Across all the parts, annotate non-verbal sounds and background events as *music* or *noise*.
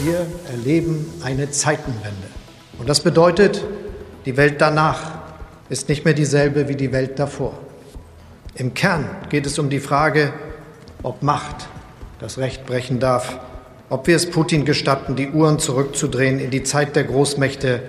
Wir erleben eine Zeitenwende. Und das bedeutet, die Welt danach ist nicht mehr dieselbe wie die Welt davor. Im Kern geht es um die Frage, ob Macht das Recht brechen darf, ob wir es Putin gestatten, die Uhren zurückzudrehen in die Zeit der Großmächte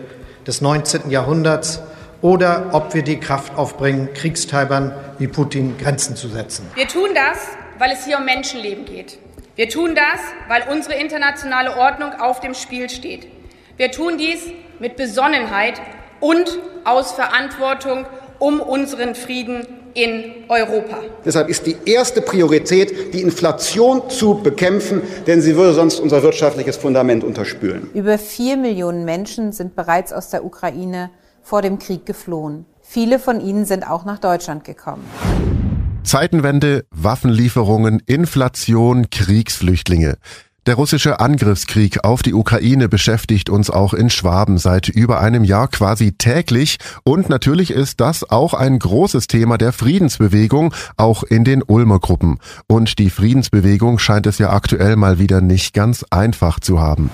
des 19. Jahrhunderts oder ob wir die Kraft aufbringen, Kriegstreibern wie Putin Grenzen zu setzen. Wir tun das, weil es hier um Menschenleben geht. Wir tun das, weil unsere internationale Ordnung auf dem Spiel steht. Wir tun dies mit Besonnenheit und aus Verantwortung um unseren Frieden in Europa. Deshalb ist die erste Priorität, die Inflation zu bekämpfen, denn sie würde sonst unser wirtschaftliches Fundament unterspülen. Über vier Millionen Menschen sind bereits aus der Ukraine vor dem Krieg geflohen. Viele von ihnen sind auch nach Deutschland gekommen. Zeitenwende, Waffenlieferungen, Inflation, Kriegsflüchtlinge. Der russische Angriffskrieg auf die Ukraine beschäftigt uns auch in Schwaben seit über einem Jahr quasi täglich und natürlich ist das auch ein großes Thema der Friedensbewegung, auch in den Ulmer Gruppen. Und die Friedensbewegung scheint es ja aktuell mal wieder nicht ganz einfach zu haben.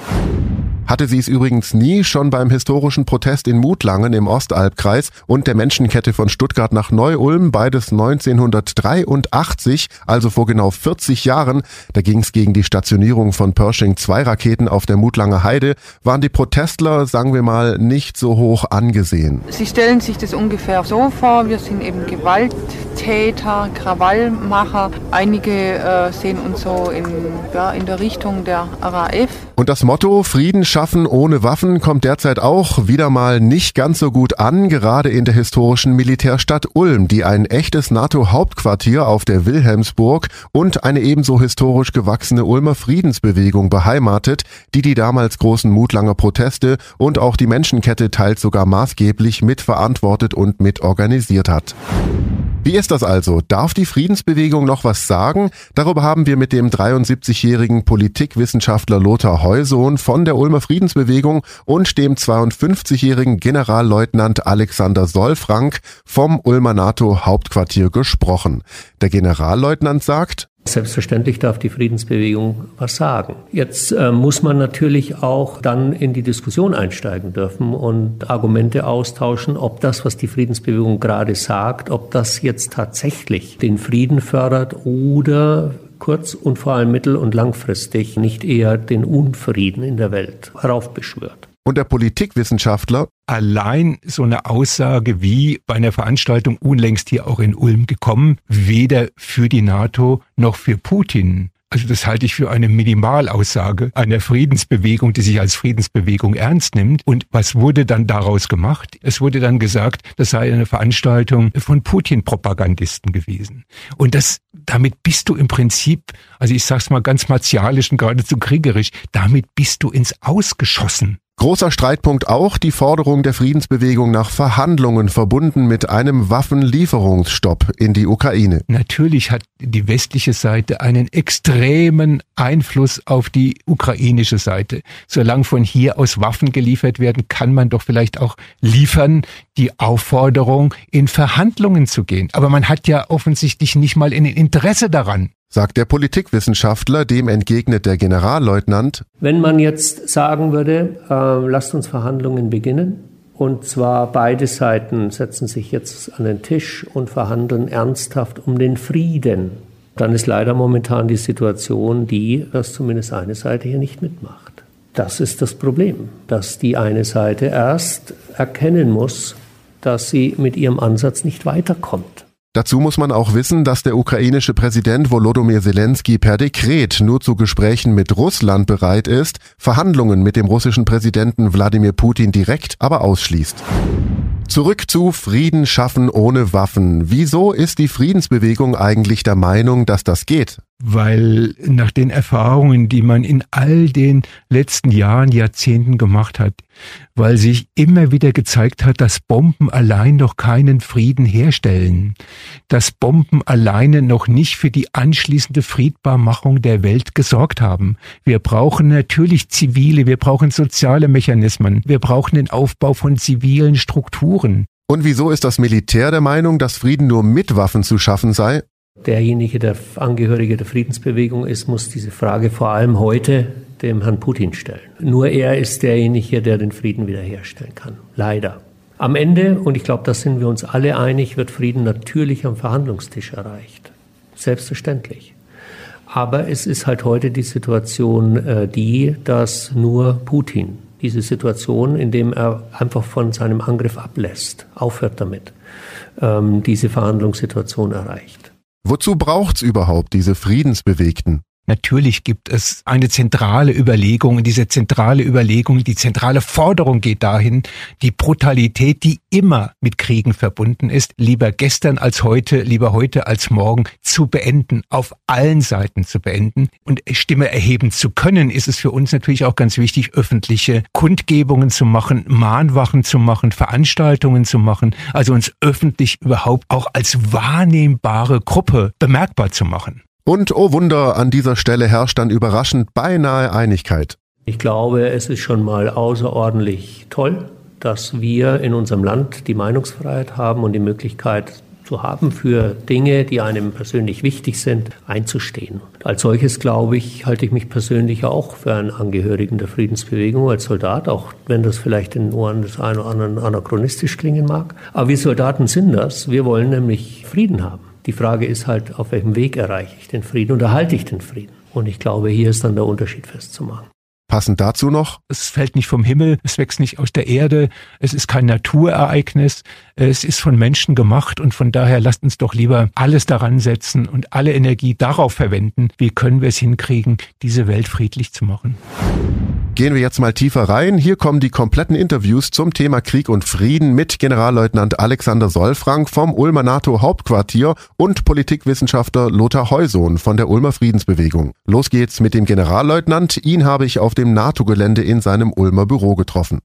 Hatte sie es übrigens nie, schon beim historischen Protest in Mutlangen im Ostalbkreis und der Menschenkette von Stuttgart nach Neu-Ulm, beides 1983, also vor genau 40 Jahren. Da ging es gegen die Stationierung von Pershing 2 Raketen auf der Mutlanger Heide, waren die Protestler, sagen wir mal, nicht so hoch angesehen. Sie stellen sich das ungefähr so vor, wir sind eben Gewalttäter, Krawallmacher. Einige äh, sehen uns so in, ja, in der Richtung der RAF. Und das Motto Frieden schaffen ohne Waffen kommt derzeit auch wieder mal nicht ganz so gut an, gerade in der historischen Militärstadt Ulm, die ein echtes NATO-Hauptquartier auf der Wilhelmsburg und eine ebenso historisch gewachsene Ulmer Friedensbewegung beheimatet, die die damals großen Mutlanger Proteste und auch die Menschenkette teils sogar maßgeblich mitverantwortet und mitorganisiert hat. Wie ist das also? Darf die Friedensbewegung noch was sagen? Darüber haben wir mit dem 73-jährigen Politikwissenschaftler Lothar Heusohn von der Ulmer Friedensbewegung und dem 52-jährigen Generalleutnant Alexander Solfrank vom Ulmer NATO Hauptquartier gesprochen. Der Generalleutnant sagt, Selbstverständlich darf die Friedensbewegung was sagen. Jetzt äh, muss man natürlich auch dann in die Diskussion einsteigen dürfen und Argumente austauschen, ob das, was die Friedensbewegung gerade sagt, ob das jetzt tatsächlich den Frieden fördert oder kurz- und vor allem mittel- und langfristig nicht eher den Unfrieden in der Welt heraufbeschwört. Und der Politikwissenschaftler allein so eine Aussage wie bei einer Veranstaltung unlängst hier auch in Ulm gekommen, weder für die NATO noch für Putin. Also das halte ich für eine Minimalaussage einer Friedensbewegung, die sich als Friedensbewegung ernst nimmt. Und was wurde dann daraus gemacht? Es wurde dann gesagt, das sei eine Veranstaltung von Putin-Propagandisten gewesen. Und das, damit bist du im Prinzip, also ich sag's mal ganz martialisch und geradezu kriegerisch, damit bist du ins Ausgeschossen. Großer Streitpunkt auch die Forderung der Friedensbewegung nach Verhandlungen verbunden mit einem Waffenlieferungsstopp in die Ukraine. Natürlich hat die westliche Seite einen extremen Einfluss auf die ukrainische Seite. Solange von hier aus Waffen geliefert werden, kann man doch vielleicht auch liefern die Aufforderung, in Verhandlungen zu gehen. Aber man hat ja offensichtlich nicht mal ein Interesse daran sagt der Politikwissenschaftler, dem entgegnet der Generalleutnant. Wenn man jetzt sagen würde, äh, lasst uns Verhandlungen beginnen, und zwar beide Seiten setzen sich jetzt an den Tisch und verhandeln ernsthaft um den Frieden, dann ist leider momentan die Situation die, dass zumindest eine Seite hier nicht mitmacht. Das ist das Problem, dass die eine Seite erst erkennen muss, dass sie mit ihrem Ansatz nicht weiterkommt. Dazu muss man auch wissen, dass der ukrainische Präsident Volodymyr Zelensky per Dekret nur zu Gesprächen mit Russland bereit ist, Verhandlungen mit dem russischen Präsidenten Wladimir Putin direkt aber ausschließt. Zurück zu Frieden schaffen ohne Waffen. Wieso ist die Friedensbewegung eigentlich der Meinung, dass das geht? Weil nach den Erfahrungen, die man in all den letzten Jahren, Jahrzehnten gemacht hat, weil sich immer wieder gezeigt hat, dass Bomben allein noch keinen Frieden herstellen, dass Bomben alleine noch nicht für die anschließende Friedbarmachung der Welt gesorgt haben. Wir brauchen natürlich zivile, wir brauchen soziale Mechanismen, wir brauchen den Aufbau von zivilen Strukturen. Und wieso ist das Militär der Meinung, dass Frieden nur mit Waffen zu schaffen sei? Derjenige, der Angehörige der Friedensbewegung ist, muss diese Frage vor allem heute dem Herrn Putin stellen. Nur er ist derjenige, der den Frieden wiederherstellen kann. Leider. Am Ende, und ich glaube, da sind wir uns alle einig, wird Frieden natürlich am Verhandlungstisch erreicht. Selbstverständlich. Aber es ist halt heute die Situation äh, die, dass nur Putin diese Situation, indem er einfach von seinem Angriff ablässt, aufhört damit, ähm, diese Verhandlungssituation erreicht. Wozu braucht's überhaupt diese Friedensbewegten? Natürlich gibt es eine zentrale Überlegung und diese zentrale Überlegung, die zentrale Forderung geht dahin, die Brutalität, die immer mit Kriegen verbunden ist, lieber gestern als heute, lieber heute als morgen zu beenden, auf allen Seiten zu beenden. Und Stimme erheben zu können, ist es für uns natürlich auch ganz wichtig, öffentliche Kundgebungen zu machen, Mahnwachen zu machen, Veranstaltungen zu machen, also uns öffentlich überhaupt auch als wahrnehmbare Gruppe bemerkbar zu machen. Und oh Wunder, an dieser Stelle herrscht dann überraschend beinahe Einigkeit. Ich glaube, es ist schon mal außerordentlich toll, dass wir in unserem Land die Meinungsfreiheit haben und die Möglichkeit zu haben, für Dinge, die einem persönlich wichtig sind, einzustehen. Als solches, glaube ich, halte ich mich persönlich auch für einen Angehörigen der Friedensbewegung als Soldat, auch wenn das vielleicht in den Ohren des einen oder anderen anachronistisch klingen mag. Aber wir Soldaten sind das. Wir wollen nämlich Frieden haben. Die Frage ist halt, auf welchem Weg erreiche ich den Frieden und erhalte ich den Frieden? Und ich glaube, hier ist dann der Unterschied festzumachen. Passend dazu noch? Es fällt nicht vom Himmel, es wächst nicht aus der Erde, es ist kein Naturereignis, es ist von Menschen gemacht und von daher lasst uns doch lieber alles daran setzen und alle Energie darauf verwenden, wie können wir es hinkriegen, diese Welt friedlich zu machen. Gehen wir jetzt mal tiefer rein. Hier kommen die kompletten Interviews zum Thema Krieg und Frieden mit Generalleutnant Alexander Solfrank vom Ulmer NATO Hauptquartier und Politikwissenschaftler Lothar Heusohn von der Ulmer Friedensbewegung. Los geht's mit dem Generalleutnant. Ihn habe ich auf dem NATO-Gelände in seinem Ulmer Büro getroffen.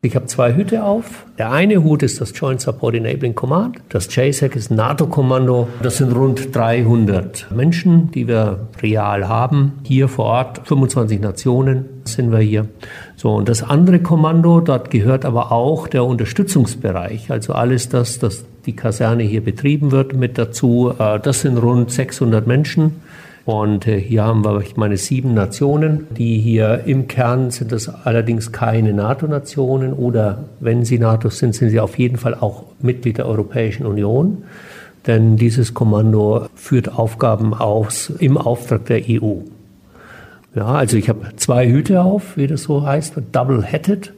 Ich habe zwei Hüte auf. Der eine Hut ist das Joint Support Enabling Command. Das JSAC ist NATO-Kommando. Das sind rund 300 Menschen, die wir real haben. Hier vor Ort, 25 Nationen sind wir hier. So, und das andere Kommando, dort gehört aber auch der Unterstützungsbereich. Also alles das, das die Kaserne hier betrieben wird, mit dazu. Äh, das sind rund 600 Menschen. Und äh, hier haben wir, ich meine, sieben Nationen, die hier im Kern sind das allerdings keine NATO-Nationen oder wenn sie NATO sind, sind sie auf jeden Fall auch Mitglied der Europäischen Union. Denn dieses Kommando führt Aufgaben aus im Auftrag der EU. Ja, also ich habe zwei Hüte auf, wie das so heißt, double-headed.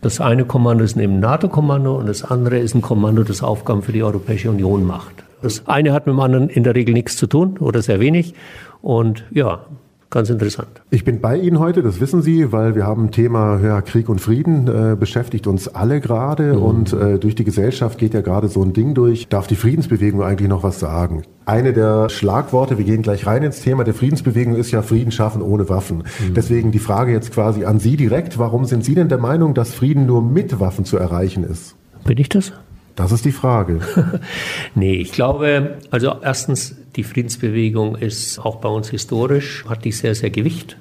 Das eine Kommando ist ein NATO-Kommando und das andere ist ein Kommando, das Aufgaben für die Europäische Union macht. Das eine hat mit dem anderen in der Regel nichts zu tun oder sehr wenig. Und ja, ganz interessant. Ich bin bei Ihnen heute, das wissen Sie, weil wir haben Thema ja, Krieg und Frieden äh, beschäftigt uns alle gerade mhm. und äh, durch die Gesellschaft geht ja gerade so ein Ding durch. Darf die Friedensbewegung eigentlich noch was sagen? Eine der Schlagworte, wir gehen gleich rein ins Thema der Friedensbewegung, ist ja Frieden schaffen ohne Waffen. Mhm. Deswegen die Frage jetzt quasi an Sie direkt. Warum sind Sie denn der Meinung, dass Frieden nur mit Waffen zu erreichen ist? Bin ich das? Das ist die Frage. *laughs* nee, ich glaube, also erstens, die Friedensbewegung ist auch bei uns historisch, hat die sehr, sehr Gewicht.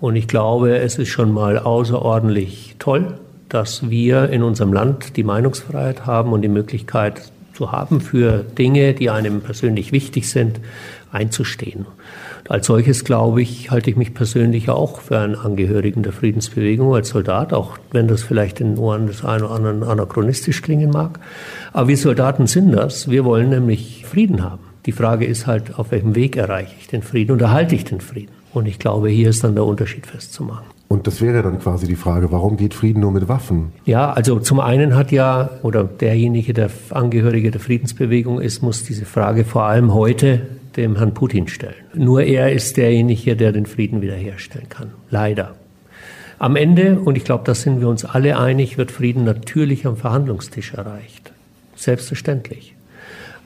Und ich glaube, es ist schon mal außerordentlich toll, dass wir in unserem Land die Meinungsfreiheit haben und die Möglichkeit zu haben, für Dinge, die einem persönlich wichtig sind, einzustehen. Als solches, glaube ich, halte ich mich persönlich auch für einen Angehörigen der Friedensbewegung als Soldat, auch wenn das vielleicht in Ohren des einen oder anderen anachronistisch klingen mag. Aber wir Soldaten sind das. Wir wollen nämlich Frieden haben. Die Frage ist halt, auf welchem Weg erreiche ich den Frieden und erhalte ich den Frieden? Und ich glaube, hier ist dann der Unterschied festzumachen. Und das wäre dann quasi die Frage, warum geht Frieden nur mit Waffen? Ja, also zum einen hat ja, oder derjenige, der Angehörige der Friedensbewegung ist, muss diese Frage vor allem heute dem Herrn Putin stellen. Nur er ist derjenige, der den Frieden wiederherstellen kann. Leider. Am Ende, und ich glaube, da sind wir uns alle einig, wird Frieden natürlich am Verhandlungstisch erreicht. Selbstverständlich.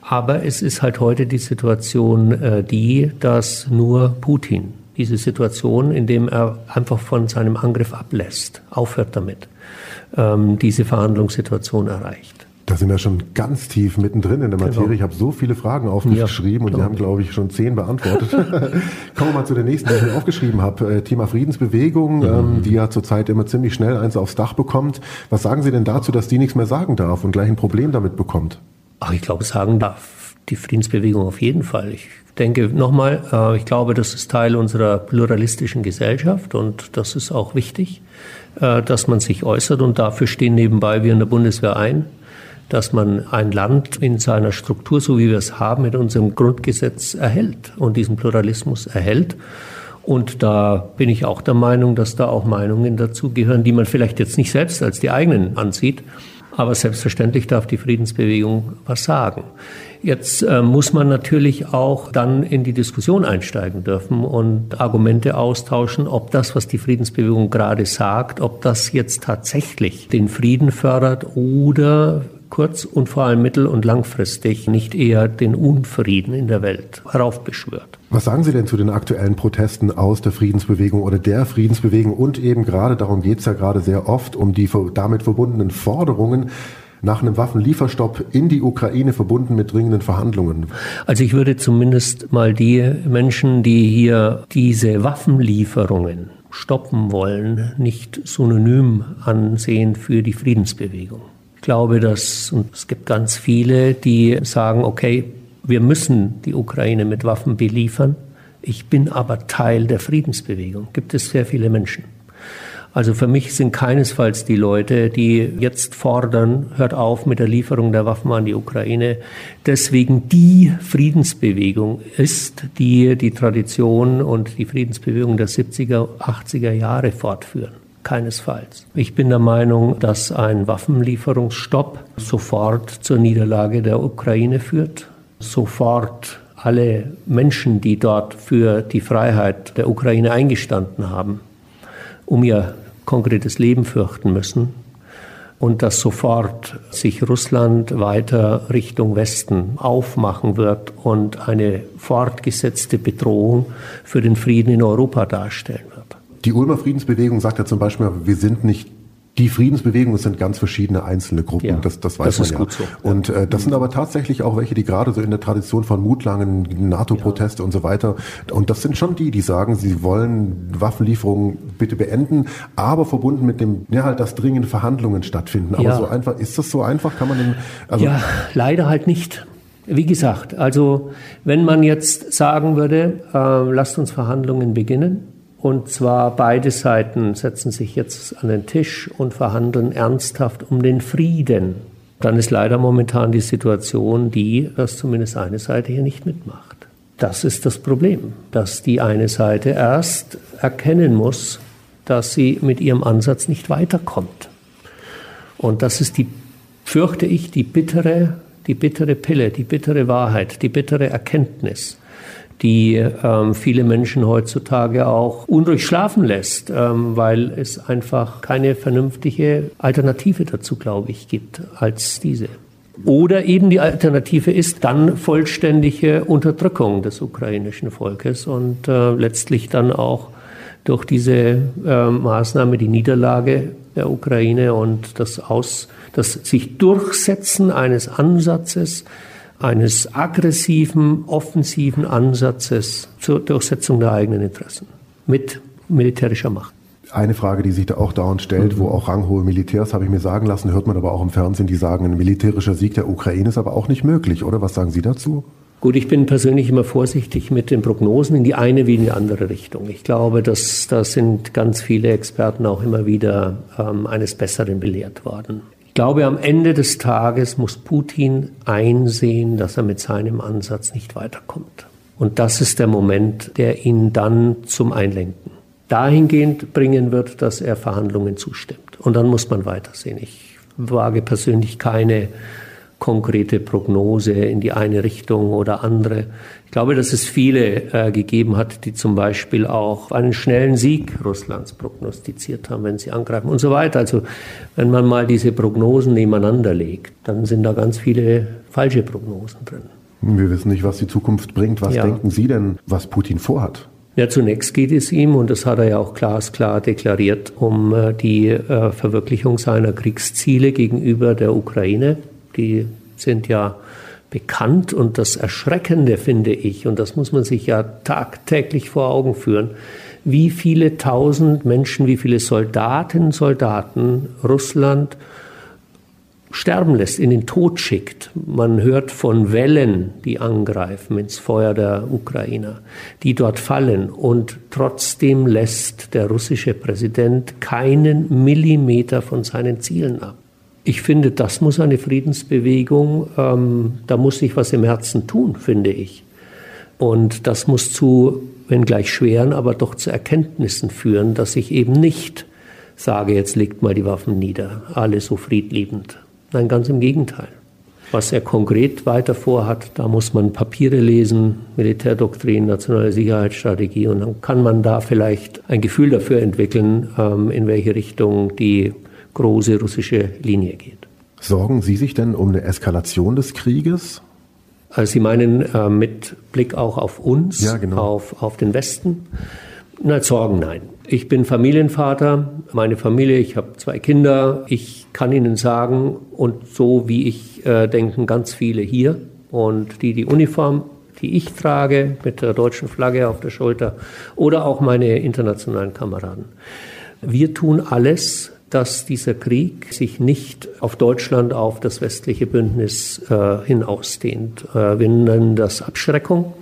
Aber es ist halt heute die Situation äh, die, dass nur Putin diese Situation, indem er einfach von seinem Angriff ablässt, aufhört damit, ähm, diese Verhandlungssituation erreicht. Da sind wir schon ganz tief mittendrin in der Materie. Genau. Ich habe so viele Fragen aufgeschrieben ja, und Sie haben, glaube ich, schon zehn beantwortet. *laughs* Kommen wir mal zu der nächsten, die ich mir aufgeschrieben habe. Äh, Thema Friedensbewegung, mhm. ähm, die ja zurzeit immer ziemlich schnell eins aufs Dach bekommt. Was sagen Sie denn dazu, dass die nichts mehr sagen darf und gleich ein Problem damit bekommt? Ach, ich glaube, sagen darf Die Friedensbewegung auf jeden Fall. Ich denke nochmal, äh, ich glaube, das ist Teil unserer pluralistischen Gesellschaft und das ist auch wichtig, äh, dass man sich äußert und dafür stehen nebenbei wir in der Bundeswehr ein, dass man ein Land in seiner Struktur, so wie wir es haben, mit unserem Grundgesetz erhält und diesen Pluralismus erhält. Und da bin ich auch der Meinung, dass da auch Meinungen dazu gehören, die man vielleicht jetzt nicht selbst als die eigenen ansieht, aber selbstverständlich darf die Friedensbewegung was sagen. Jetzt äh, muss man natürlich auch dann in die Diskussion einsteigen dürfen und Argumente austauschen, ob das, was die Friedensbewegung gerade sagt, ob das jetzt tatsächlich den Frieden fördert oder kurz- und vor allem mittel- und langfristig nicht eher den Unfrieden in der Welt heraufbeschwört. Was sagen Sie denn zu den aktuellen Protesten aus der Friedensbewegung oder der Friedensbewegung und eben gerade, darum geht es ja gerade sehr oft, um die damit verbundenen Forderungen nach einem Waffenlieferstopp in die Ukraine verbunden mit dringenden Verhandlungen? Also ich würde zumindest mal die Menschen, die hier diese Waffenlieferungen stoppen wollen, nicht synonym ansehen für die Friedensbewegung glaube, dass und es gibt ganz viele, die sagen, okay, wir müssen die Ukraine mit Waffen beliefern. Ich bin aber Teil der Friedensbewegung. Gibt es sehr viele Menschen. Also für mich sind keinesfalls die Leute, die jetzt fordern, hört auf mit der Lieferung der Waffen an die Ukraine, deswegen die Friedensbewegung ist, die die Tradition und die Friedensbewegung der 70er, 80er Jahre fortführen. Keinesfalls. Ich bin der Meinung, dass ein Waffenlieferungsstopp sofort zur Niederlage der Ukraine führt, sofort alle Menschen, die dort für die Freiheit der Ukraine eingestanden haben, um ihr konkretes Leben fürchten müssen und dass sofort sich Russland weiter Richtung Westen aufmachen wird und eine fortgesetzte Bedrohung für den Frieden in Europa darstellen wird. Die Ulmer Friedensbewegung sagt ja zum Beispiel, wir sind nicht die Friedensbewegung, es sind ganz verschiedene einzelne Gruppen, ja, das, das weiß das man ja. So. Und äh, das sind aber tatsächlich auch welche, die gerade so in der Tradition von Mutlangen, NATO-Proteste ja. und so weiter, und das sind schon die, die sagen, sie wollen Waffenlieferungen bitte beenden, aber verbunden mit dem, ja halt, dass dringende Verhandlungen stattfinden. Aber ja. so einfach, ist das so einfach? Kann man denn, also Ja, leider halt nicht. Wie gesagt, also wenn man jetzt sagen würde, äh, lasst uns Verhandlungen beginnen, und zwar beide Seiten setzen sich jetzt an den Tisch und verhandeln ernsthaft um den Frieden. Dann ist leider momentan die Situation die, dass zumindest eine Seite hier nicht mitmacht. Das ist das Problem, dass die eine Seite erst erkennen muss, dass sie mit ihrem Ansatz nicht weiterkommt. Und das ist die, fürchte ich, die bittere, die bittere Pille, die bittere Wahrheit, die bittere Erkenntnis die ähm, viele Menschen heutzutage auch unruhig schlafen lässt, ähm, weil es einfach keine vernünftige Alternative dazu, glaube ich, gibt als diese. Oder eben die Alternative ist dann vollständige Unterdrückung des ukrainischen Volkes und äh, letztlich dann auch durch diese äh, Maßnahme die Niederlage der Ukraine und das Aus, das sich Durchsetzen eines Ansatzes, eines aggressiven, offensiven Ansatzes zur Durchsetzung der eigenen Interessen mit militärischer Macht. Eine Frage, die sich da auch dauernd stellt, mhm. wo auch ranghohe Militärs, habe ich mir sagen lassen, hört man aber auch im Fernsehen, die sagen, ein militärischer Sieg der Ukraine ist aber auch nicht möglich, oder? Was sagen Sie dazu? Gut, ich bin persönlich immer vorsichtig mit den Prognosen in die eine wie in die andere Richtung. Ich glaube, dass da sind ganz viele Experten auch immer wieder ähm, eines Besseren belehrt worden glaube, am Ende des Tages muss Putin einsehen, dass er mit seinem Ansatz nicht weiterkommt. Und das ist der Moment, der ihn dann zum Einlenken dahingehend bringen wird, dass er Verhandlungen zustimmt. Und dann muss man weitersehen. Ich wage persönlich keine konkrete Prognose in die eine Richtung oder andere. Ich glaube, dass es viele äh, gegeben hat, die zum Beispiel auch einen schnellen Sieg Russlands prognostiziert haben, wenn sie angreifen und so weiter. Also wenn man mal diese Prognosen nebeneinander legt, dann sind da ganz viele falsche Prognosen drin. Wir wissen nicht, was die Zukunft bringt. Was ja. denken Sie denn, was Putin vorhat? Ja, zunächst geht es ihm, und das hat er ja auch glasklar deklariert, um äh, die äh, Verwirklichung seiner Kriegsziele gegenüber der Ukraine die sind ja bekannt und das Erschreckende finde ich, und das muss man sich ja tagtäglich vor Augen führen, wie viele tausend Menschen, wie viele Soldatinnen und Soldaten Russland sterben lässt, in den Tod schickt. Man hört von Wellen, die angreifen ins Feuer der Ukrainer, die dort fallen. Und trotzdem lässt der russische Präsident keinen Millimeter von seinen Zielen ab. Ich finde, das muss eine Friedensbewegung, ähm, da muss sich was im Herzen tun, finde ich. Und das muss zu, wenn gleich schweren, aber doch zu Erkenntnissen führen, dass ich eben nicht sage, jetzt legt mal die Waffen nieder, alle so friedliebend. Nein, ganz im Gegenteil. Was er konkret weiter vorhat, da muss man Papiere lesen, Militärdoktrin, nationale Sicherheitsstrategie und dann kann man da vielleicht ein Gefühl dafür entwickeln, ähm, in welche Richtung die große russische Linie geht. Sorgen Sie sich denn um eine Eskalation des Krieges? Also Sie meinen äh, mit Blick auch auf uns, ja, genau. auf, auf den Westen? Na, Sorgen nein. Ich bin Familienvater, meine Familie, ich habe zwei Kinder. Ich kann Ihnen sagen, und so wie ich äh, denken ganz viele hier und die die Uniform, die ich trage, mit der deutschen Flagge auf der Schulter oder auch meine internationalen Kameraden. Wir tun alles, dass dieser Krieg sich nicht auf Deutschland, auf das westliche Bündnis äh, hinausdehnt. Äh, wir nennen das Abschreckung.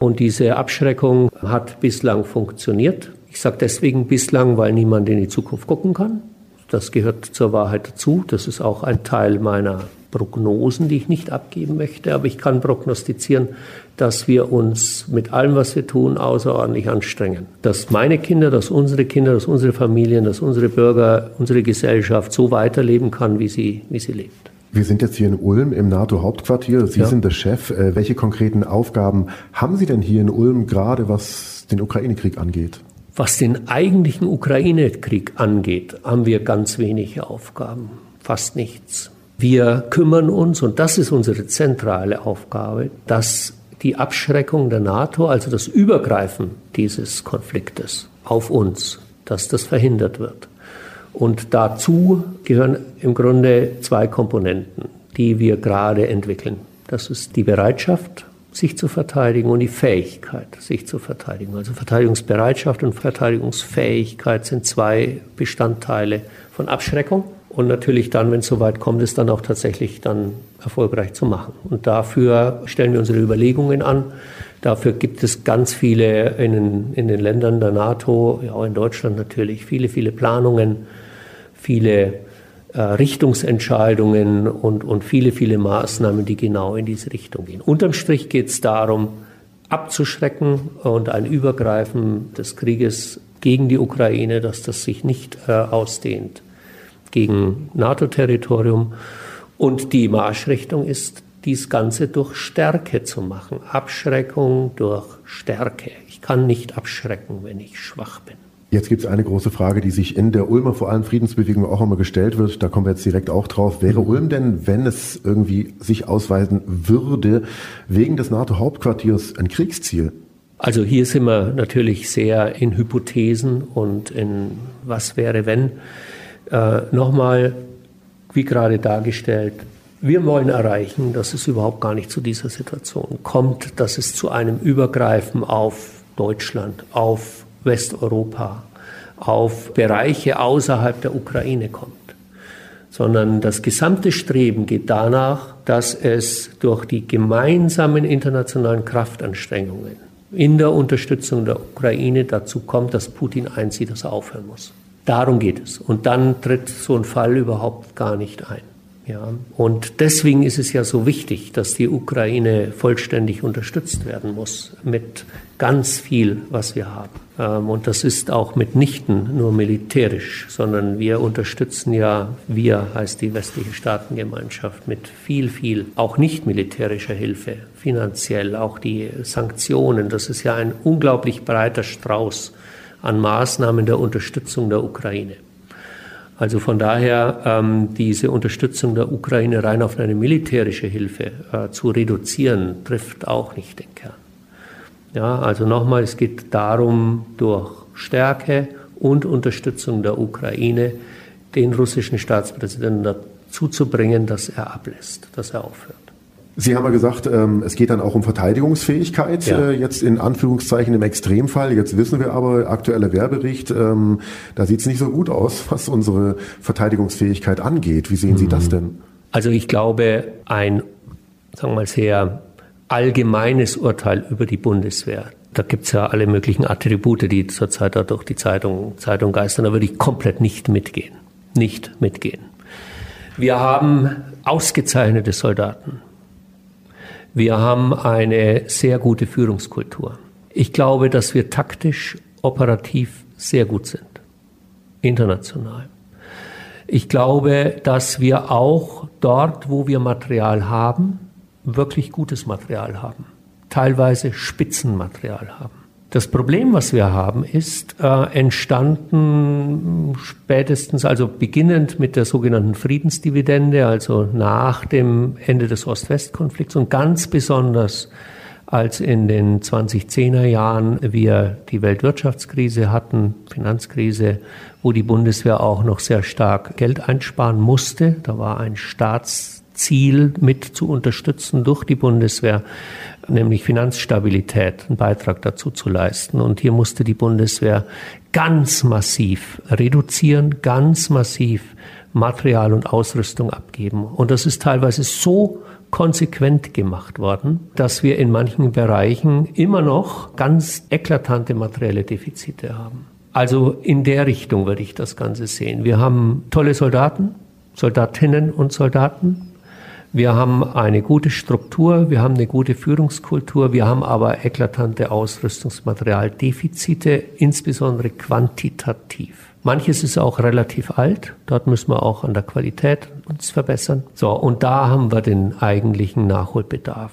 Und diese Abschreckung hat bislang funktioniert. Ich sage deswegen bislang, weil niemand in die Zukunft gucken kann. Das gehört zur Wahrheit dazu. Das ist auch ein Teil meiner Prognosen, die ich nicht abgeben möchte. Aber ich kann prognostizieren, dass wir uns mit allem, was wir tun, außerordentlich anstrengen. Dass meine Kinder, dass unsere Kinder, dass unsere Familien, dass unsere Bürger, unsere Gesellschaft so weiterleben kann, wie sie, wie sie lebt. Wir sind jetzt hier in Ulm im NATO-Hauptquartier. Sie ja. sind der Chef. Äh, welche konkreten Aufgaben haben Sie denn hier in Ulm, gerade was den Ukraine-Krieg angeht? Was den eigentlichen Ukraine-Krieg angeht, haben wir ganz wenige Aufgaben, fast nichts. Wir kümmern uns, und das ist unsere zentrale Aufgabe, dass die Abschreckung der NATO, also das Übergreifen dieses Konfliktes auf uns, dass das verhindert wird. Und dazu gehören im Grunde zwei Komponenten, die wir gerade entwickeln. Das ist die Bereitschaft, sich zu verteidigen und die Fähigkeit, sich zu verteidigen. Also Verteidigungsbereitschaft und Verteidigungsfähigkeit sind zwei Bestandteile von Abschreckung und natürlich dann, wenn es soweit kommt, es dann auch tatsächlich dann erfolgreich zu machen. Und dafür stellen wir unsere Überlegungen an. Dafür gibt es ganz viele in den, in den Ländern der NATO, ja auch in Deutschland natürlich, viele, viele Planungen, viele äh, Richtungsentscheidungen und, und viele, viele Maßnahmen, die genau in diese Richtung gehen. Unterm Strich geht es darum, abzuschrecken und ein Übergreifen des Krieges gegen die Ukraine, dass das sich nicht äh, ausdehnt gegen NATO-Territorium. Und die Marschrichtung ist, dies Ganze durch Stärke zu machen. Abschreckung durch Stärke. Ich kann nicht abschrecken, wenn ich schwach bin. Jetzt gibt es eine große Frage, die sich in der Ulmer, vor allem Friedensbewegung, auch immer gestellt wird. Da kommen wir jetzt direkt auch drauf. Wäre Ulm denn, wenn es irgendwie sich ausweisen würde, wegen des NATO-Hauptquartiers ein Kriegsziel? Also hier sind wir natürlich sehr in Hypothesen und in was wäre, wenn. Äh, Nochmal, wie gerade dargestellt, wir wollen erreichen, dass es überhaupt gar nicht zu dieser Situation kommt, dass es zu einem Übergreifen auf Deutschland, auf Westeuropa, auf Bereiche außerhalb der Ukraine kommt, sondern das gesamte Streben geht danach, dass es durch die gemeinsamen internationalen Kraftanstrengungen in der Unterstützung der Ukraine dazu kommt, dass Putin einsieht, dass er aufhören muss. Darum geht es. Und dann tritt so ein Fall überhaupt gar nicht ein. Ja, und deswegen ist es ja so wichtig, dass die Ukraine vollständig unterstützt werden muss mit ganz viel, was wir haben. Ähm, und das ist auch mitnichten nur militärisch, sondern wir unterstützen ja, wir heißt die westliche Staatengemeinschaft, mit viel, viel auch nicht militärischer Hilfe, finanziell, auch die Sanktionen. Das ist ja ein unglaublich breiter Strauß an Maßnahmen der Unterstützung der Ukraine. Also von daher ähm, diese Unterstützung der Ukraine rein auf eine militärische Hilfe äh, zu reduzieren, trifft auch nicht den Kern. Ja, also nochmal, es geht darum, durch Stärke und Unterstützung der Ukraine den russischen Staatspräsidenten dazu zu bringen, dass er ablässt, dass er aufhört. Sie haben ja gesagt, ähm, es geht dann auch um Verteidigungsfähigkeit, ja. äh, jetzt in Anführungszeichen im Extremfall. Jetzt wissen wir aber, aktueller Wehrbericht, ähm, da sieht es nicht so gut aus, *laughs* was unsere Verteidigungsfähigkeit angeht. Wie sehen Sie das mhm. denn? Also ich glaube, ein, sagen wir mal, sehr allgemeines Urteil über die Bundeswehr. Da gibt's ja alle möglichen Attribute, die zurzeit da durch die Zeitung, Zeitung geistern. Da würde ich komplett nicht mitgehen. Nicht mitgehen. Wir haben ausgezeichnete Soldaten. Wir haben eine sehr gute Führungskultur. Ich glaube, dass wir taktisch, operativ sehr gut sind. International. Ich glaube, dass wir auch dort, wo wir Material haben, wirklich gutes Material haben. Teilweise Spitzenmaterial haben. Das Problem, was wir haben, ist äh, entstanden spätestens, also beginnend mit der sogenannten Friedensdividende, also nach dem Ende des Ost-West-Konflikts und ganz besonders als in den 2010er Jahren wir die Weltwirtschaftskrise hatten, Finanzkrise, wo die Bundeswehr auch noch sehr stark Geld einsparen musste. Da war ein Staatsziel mit zu unterstützen durch die Bundeswehr, nämlich Finanzstabilität, einen Beitrag dazu zu leisten. Und hier musste die Bundeswehr ganz massiv reduzieren, ganz massiv Material und Ausrüstung abgeben. Und das ist teilweise so konsequent gemacht worden, dass wir in manchen Bereichen immer noch ganz eklatante materielle Defizite haben. Also in der Richtung würde ich das Ganze sehen. Wir haben tolle Soldaten, Soldatinnen und Soldaten. Wir haben eine gute Struktur, wir haben eine gute Führungskultur, wir haben aber eklatante Ausrüstungsmaterialdefizite, insbesondere quantitativ. Manches ist auch relativ alt, dort müssen wir auch an der Qualität uns verbessern. So, und da haben wir den eigentlichen Nachholbedarf.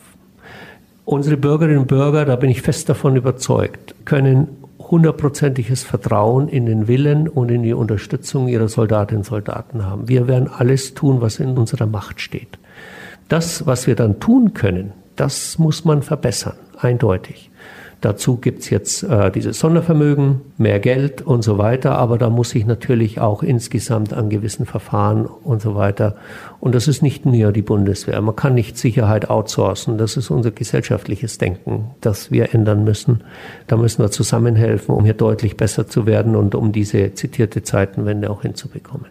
Unsere Bürgerinnen und Bürger, da bin ich fest davon überzeugt, können hundertprozentiges Vertrauen in den Willen und in die Unterstützung ihrer Soldatinnen und Soldaten haben. Wir werden alles tun, was in unserer Macht steht. Das, was wir dann tun können, das muss man verbessern, eindeutig. Dazu gibt's jetzt äh, dieses Sondervermögen, mehr Geld und so weiter, aber da muss sich natürlich auch insgesamt an gewissen Verfahren und so weiter. Und das ist nicht nur die Bundeswehr. Man kann nicht Sicherheit outsourcen. Das ist unser gesellschaftliches Denken, das wir ändern müssen. Da müssen wir zusammenhelfen, um hier deutlich besser zu werden und um diese zitierte Zeitenwende auch hinzubekommen.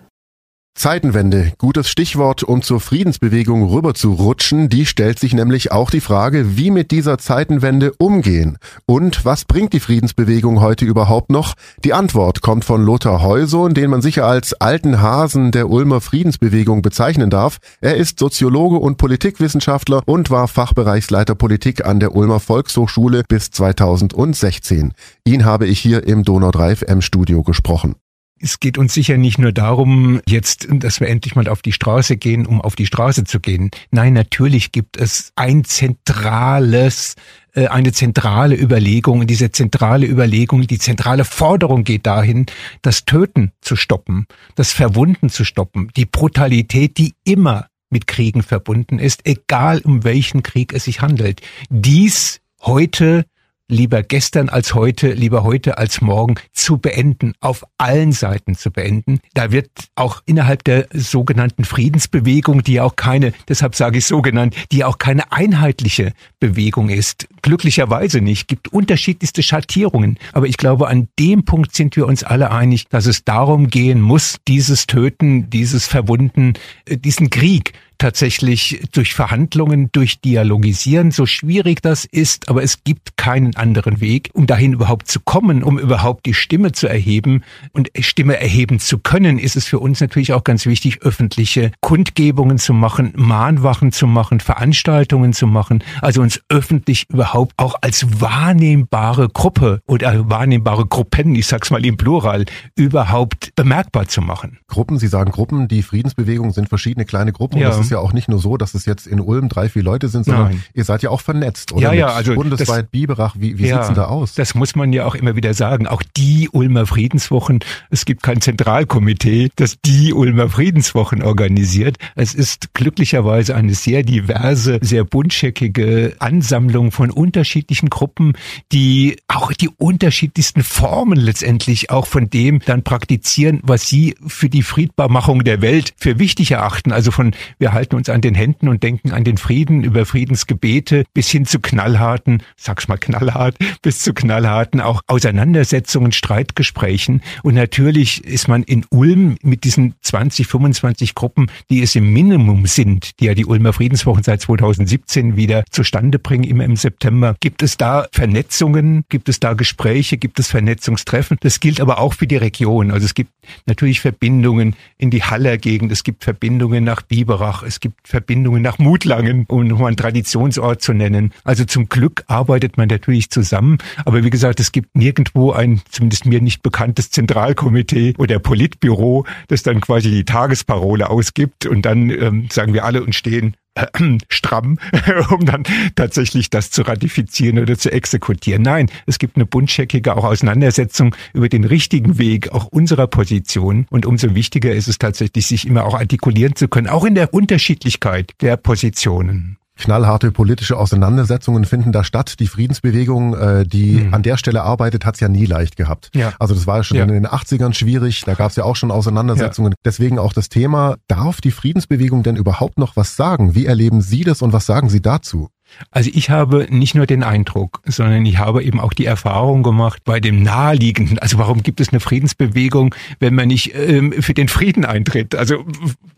Zeitenwende, gutes Stichwort, um zur Friedensbewegung rüber zu rutschen. Die stellt sich nämlich auch die Frage, wie mit dieser Zeitenwende umgehen. Und was bringt die Friedensbewegung heute überhaupt noch? Die Antwort kommt von Lothar Heusohn, den man sicher als alten Hasen der Ulmer Friedensbewegung bezeichnen darf. Er ist Soziologe und Politikwissenschaftler und war Fachbereichsleiter Politik an der Ulmer Volkshochschule bis 2016. Ihn habe ich hier im Donau 3 FM Studio gesprochen. Es geht uns sicher nicht nur darum, jetzt, dass wir endlich mal auf die Straße gehen, um auf die Straße zu gehen. Nein, natürlich gibt es ein zentrales, äh, eine zentrale Überlegung. Und diese zentrale Überlegung, die zentrale Forderung geht dahin, das Töten zu stoppen, das Verwunden zu stoppen, die Brutalität, die immer mit Kriegen verbunden ist, egal um welchen Krieg es sich handelt. Dies heute lieber gestern als heute, lieber heute als morgen zu beenden, auf allen Seiten zu beenden. Da wird auch innerhalb der sogenannten Friedensbewegung, die ja auch keine, deshalb sage ich so genannt, die ja auch keine einheitliche Bewegung ist, glücklicherweise nicht, gibt unterschiedlichste Schattierungen. Aber ich glaube, an dem Punkt sind wir uns alle einig, dass es darum gehen muss, dieses Töten, dieses Verwunden, äh, diesen Krieg tatsächlich durch Verhandlungen, durch Dialogisieren, so schwierig das ist, aber es gibt keinen anderen Weg, um dahin überhaupt zu kommen, um überhaupt die Stimme zu erheben. Und Stimme erheben zu können, ist es für uns natürlich auch ganz wichtig, öffentliche Kundgebungen zu machen, Mahnwachen zu machen, Veranstaltungen zu machen, also uns öffentlich überhaupt auch als wahrnehmbare Gruppe oder wahrnehmbare Gruppen, ich sag's mal im Plural, überhaupt bemerkbar zu machen. Gruppen, Sie sagen Gruppen, die Friedensbewegung sind verschiedene kleine Gruppen. Ja ist ja auch nicht nur so, dass es jetzt in Ulm drei, vier Leute sind, sondern Nein. ihr seid ja auch vernetzt, oder? Ja, ja, also bundesweit das, Biberach, wie, wie ja, sieht's denn da aus? Das muss man ja auch immer wieder sagen. Auch die Ulmer Friedenswochen, es gibt kein Zentralkomitee, das die Ulmer Friedenswochen organisiert. Es ist glücklicherweise eine sehr diverse, sehr buntscheckige Ansammlung von unterschiedlichen Gruppen, die auch die unterschiedlichsten Formen letztendlich auch von dem dann praktizieren, was sie für die Friedbarmachung der Welt für wichtig erachten. Also von, wir halten uns an den Händen und denken an den Frieden über Friedensgebete bis hin zu knallharten, sag's mal knallhart, *laughs* bis zu knallharten auch Auseinandersetzungen, Streitgesprächen. Und natürlich ist man in Ulm mit diesen 20, 25 Gruppen, die es im Minimum sind, die ja die Ulmer Friedenswochen seit 2017 wieder zustande bringen, immer im September. Gibt es da Vernetzungen? Gibt es da Gespräche? Gibt es Vernetzungstreffen? Das gilt aber auch für die Region. Also es gibt natürlich Verbindungen in die Haller Gegend. Es gibt Verbindungen nach Biberach. Es gibt Verbindungen nach Mutlangen, um nochmal einen Traditionsort zu nennen. Also zum Glück arbeitet man natürlich zusammen. Aber wie gesagt, es gibt nirgendwo ein, zumindest mir nicht bekanntes Zentralkomitee oder Politbüro, das dann quasi die Tagesparole ausgibt und dann ähm, sagen wir alle und stehen äh, *clears throat* stramm, *laughs* um dann tatsächlich das zu ratifizieren oder zu exekutieren. Nein, es gibt eine buntscheckige auch Auseinandersetzung über den richtigen Weg auch unserer Position und umso wichtiger ist es tatsächlich, sich immer auch artikulieren zu können, auch in der Unterschiedlichkeit der Positionen. Knallharte politische Auseinandersetzungen finden da statt. Die Friedensbewegung, äh, die mhm. an der Stelle arbeitet, hat es ja nie leicht gehabt. Ja. Also das war ja schon ja. in den 80ern schwierig, da gab es ja auch schon Auseinandersetzungen. Ja. Deswegen auch das Thema, darf die Friedensbewegung denn überhaupt noch was sagen? Wie erleben Sie das und was sagen Sie dazu? Also ich habe nicht nur den Eindruck, sondern ich habe eben auch die Erfahrung gemacht bei dem naheliegenden. Also warum gibt es eine Friedensbewegung, wenn man nicht ähm, für den Frieden eintritt? Also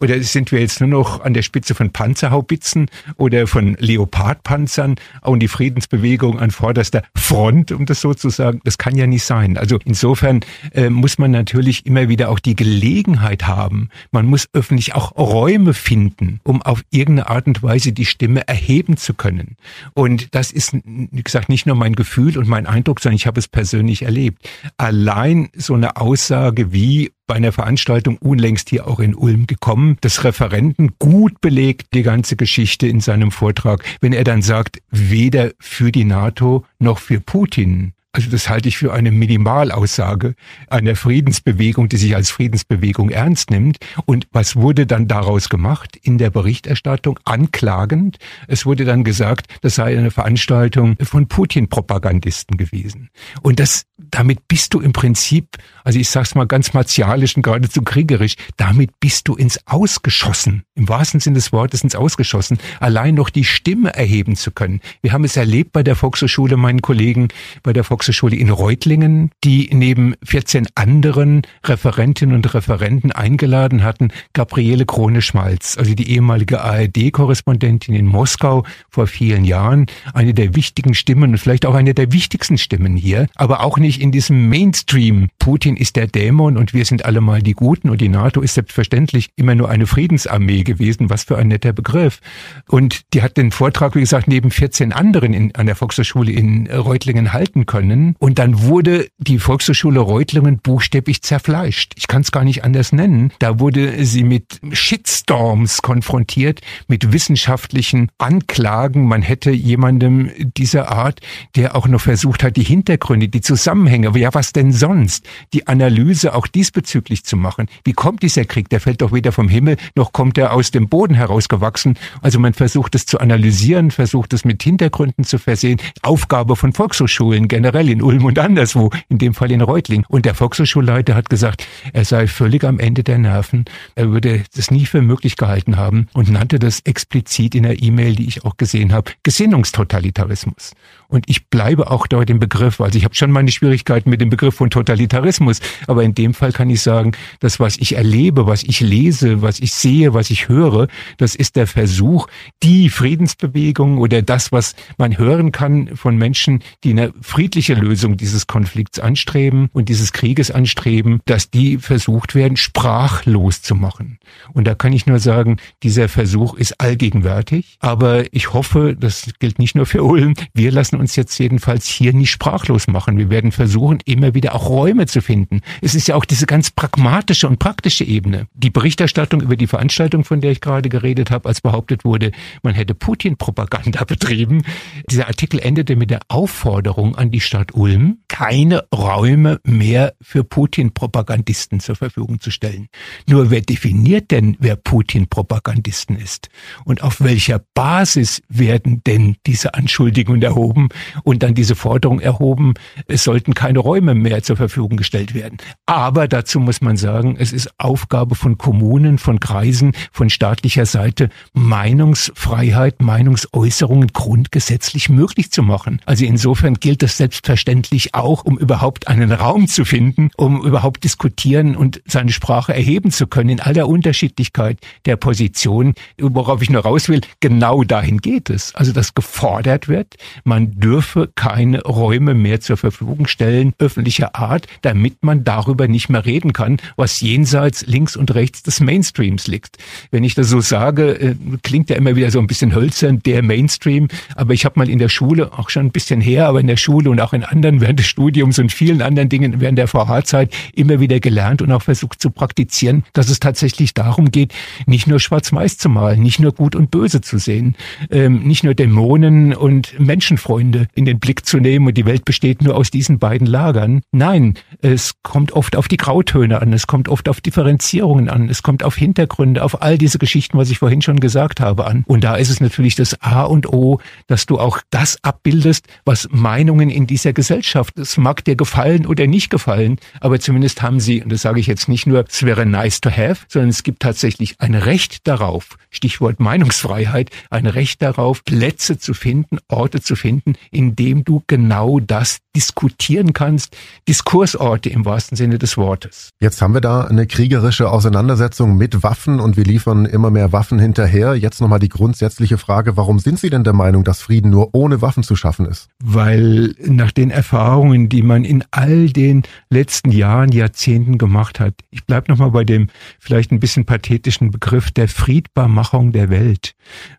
oder sind wir jetzt nur noch an der Spitze von Panzerhaubitzen oder von Leopardpanzern und die Friedensbewegung an vorderster Front, um das so zu sagen? Das kann ja nicht sein. Also insofern äh, muss man natürlich immer wieder auch die Gelegenheit haben. Man muss öffentlich auch Räume finden, um auf irgendeine Art und Weise die Stimme erheben zu können können. Und das ist, wie gesagt, nicht nur mein Gefühl und mein Eindruck, sondern ich habe es persönlich erlebt. Allein so eine Aussage wie bei einer Veranstaltung unlängst hier auch in Ulm gekommen, des Referenten gut belegt die ganze Geschichte in seinem Vortrag, wenn er dann sagt, weder für die NATO noch für Putin also das halte ich für eine Minimalaussage einer Friedensbewegung, die sich als Friedensbewegung ernst nimmt. Und was wurde dann daraus gemacht in der Berichterstattung? Anklagend. Es wurde dann gesagt, das sei eine Veranstaltung von Putin-Propagandisten gewesen. Und das, damit bist du im Prinzip, also ich sag's mal ganz martialisch und geradezu kriegerisch, damit bist du ins Ausgeschossen. Im wahrsten Sinne des Wortes ins Ausgeschossen. Allein noch die Stimme erheben zu können. Wir haben es erlebt bei der Volkshochschule, meinen Kollegen, bei der Volkshochschule Volkshochschule in Reutlingen, die neben 14 anderen Referentinnen und Referenten eingeladen hatten, Gabriele Krone-Schmalz, also die ehemalige ARD-Korrespondentin in Moskau vor vielen Jahren, eine der wichtigen Stimmen und vielleicht auch eine der wichtigsten Stimmen hier, aber auch nicht in diesem Mainstream. Putin ist der Dämon und wir sind alle mal die Guten und die NATO ist selbstverständlich immer nur eine Friedensarmee gewesen. Was für ein netter Begriff. Und die hat den Vortrag, wie gesagt, neben 14 anderen in, an der Volkshochschule in Reutlingen halten können können. Und dann wurde die Volkshochschule Reutlingen buchstäblich zerfleischt. Ich kann es gar nicht anders nennen. Da wurde sie mit Shitstorms konfrontiert, mit wissenschaftlichen Anklagen. Man hätte jemandem dieser Art, der auch noch versucht hat, die Hintergründe, die Zusammenhänge, ja was denn sonst, die Analyse auch diesbezüglich zu machen. Wie kommt dieser Krieg? Der fällt doch weder vom Himmel, noch kommt er aus dem Boden herausgewachsen. Also man versucht es zu analysieren, versucht es mit Hintergründen zu versehen. Aufgabe von Volkshochschulen generell generell in Ulm und anderswo, in dem Fall in Reutling. Und der Volkshochschulleiter hat gesagt, er sei völlig am Ende der Nerven. Er würde das nie für möglich gehalten haben und nannte das explizit in der E-Mail, die ich auch gesehen habe, Gesinnungstotalitarismus. Und ich bleibe auch da dem Begriff, also ich habe schon meine Schwierigkeiten mit dem Begriff von Totalitarismus, aber in dem Fall kann ich sagen, das, was ich erlebe, was ich lese, was ich sehe, was ich höre, das ist der Versuch, die Friedensbewegung oder das, was man hören kann von Menschen, die eine friedliche Lösung dieses Konflikts anstreben und dieses Krieges anstreben, dass die versucht werden, sprachlos zu machen. Und da kann ich nur sagen, dieser Versuch ist allgegenwärtig, aber ich hoffe, das gilt nicht nur für Ulm, wir lassen uns jetzt jedenfalls hier nicht sprachlos machen. Wir werden versuchen, immer wieder auch Räume zu finden. Es ist ja auch diese ganz pragmatische und praktische Ebene. Die Berichterstattung über die Veranstaltung, von der ich gerade geredet habe, als behauptet wurde, man hätte Putin-Propaganda *laughs* betrieben. Dieser Artikel endete mit der Aufforderung an die Stadt Ulm, keine Räume mehr für Putin-Propagandisten zur Verfügung zu stellen. Nur wer definiert denn, wer Putin-Propagandisten ist? Und auf welcher Basis werden denn diese Anschuldigungen erhoben und dann diese Forderung erhoben, es sollten keine Räume mehr zur Verfügung gestellt werden? Aber dazu muss man sagen, es ist Aufgabe von Kommunen, von Kreisen, von staatlicher Seite, Meinungsfreiheit, Meinungsäußerungen grundgesetzlich möglich zu machen. Also insofern gilt das selbstverständlich auch, um überhaupt einen Raum zu finden, um überhaupt diskutieren und seine Sprache erheben zu können in aller Unterschiedlichkeit der Position. Worauf ich nur raus will, genau dahin geht es. Also dass gefordert wird, man dürfe keine Räume mehr zur Verfügung stellen, öffentlicher Art, damit man darüber nicht mehr reden kann, was jenseits links und rechts des Mainstreams liegt. Wenn ich das so sage, äh, klingt ja immer wieder so ein bisschen hölzern, der Mainstream, aber ich habe mal in der Schule, auch schon ein bisschen her, aber in der Schule und auch in anderen während des Studiums und vielen anderen Dingen während der VH-Zeit immer wieder gelernt und auch versucht zu praktizieren, dass es tatsächlich darum geht, nicht nur schwarz-weiß zu malen, nicht nur gut und böse zu sehen, ähm, nicht nur Dämonen und Menschenfreunde in den Blick zu nehmen und die Welt besteht nur aus diesen beiden Lagern. Nein, es kommt oft auf die Grautöne an, es kommt oft auf Differenzierungen an, es kommt auf Hintergründe, auf all diese Geschichten, was ich vorhin schon gesagt habe, an. Und da ist es natürlich das A und O, dass du auch das abbildest, was Meinungen in dieser Gesellschaft, es mag dir gefallen oder nicht gefallen, aber zumindest haben sie, und das sage ich jetzt nicht nur, es wäre nice to have, sondern es gibt tatsächlich ein Recht darauf, Stichwort Meinungsfreiheit, ein Recht darauf, Plätze zu finden, Orte zu finden, in dem du genau das diskutieren kannst, Diskursorte im wahrsten Sinne des Wortes. Jetzt haben wir da eine kriegerische Auseinandersetzung mit Waffen und wir liefern immer mehr Waffen hinterher. Jetzt nochmal die grundsätzliche Frage, warum sind Sie denn der Meinung, dass Frieden nur ohne Waffen zu schaffen ist? Weil nach den Erfahrungen, die man in all den letzten Jahren, Jahrzehnten gemacht hat, ich bleibe nochmal bei dem vielleicht ein bisschen pathetischen Begriff der Friedbarmachung der Welt,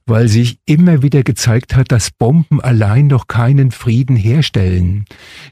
weil sich immer wieder gezeigt hat, dass Bomben allein noch keinen Frieden herstellen,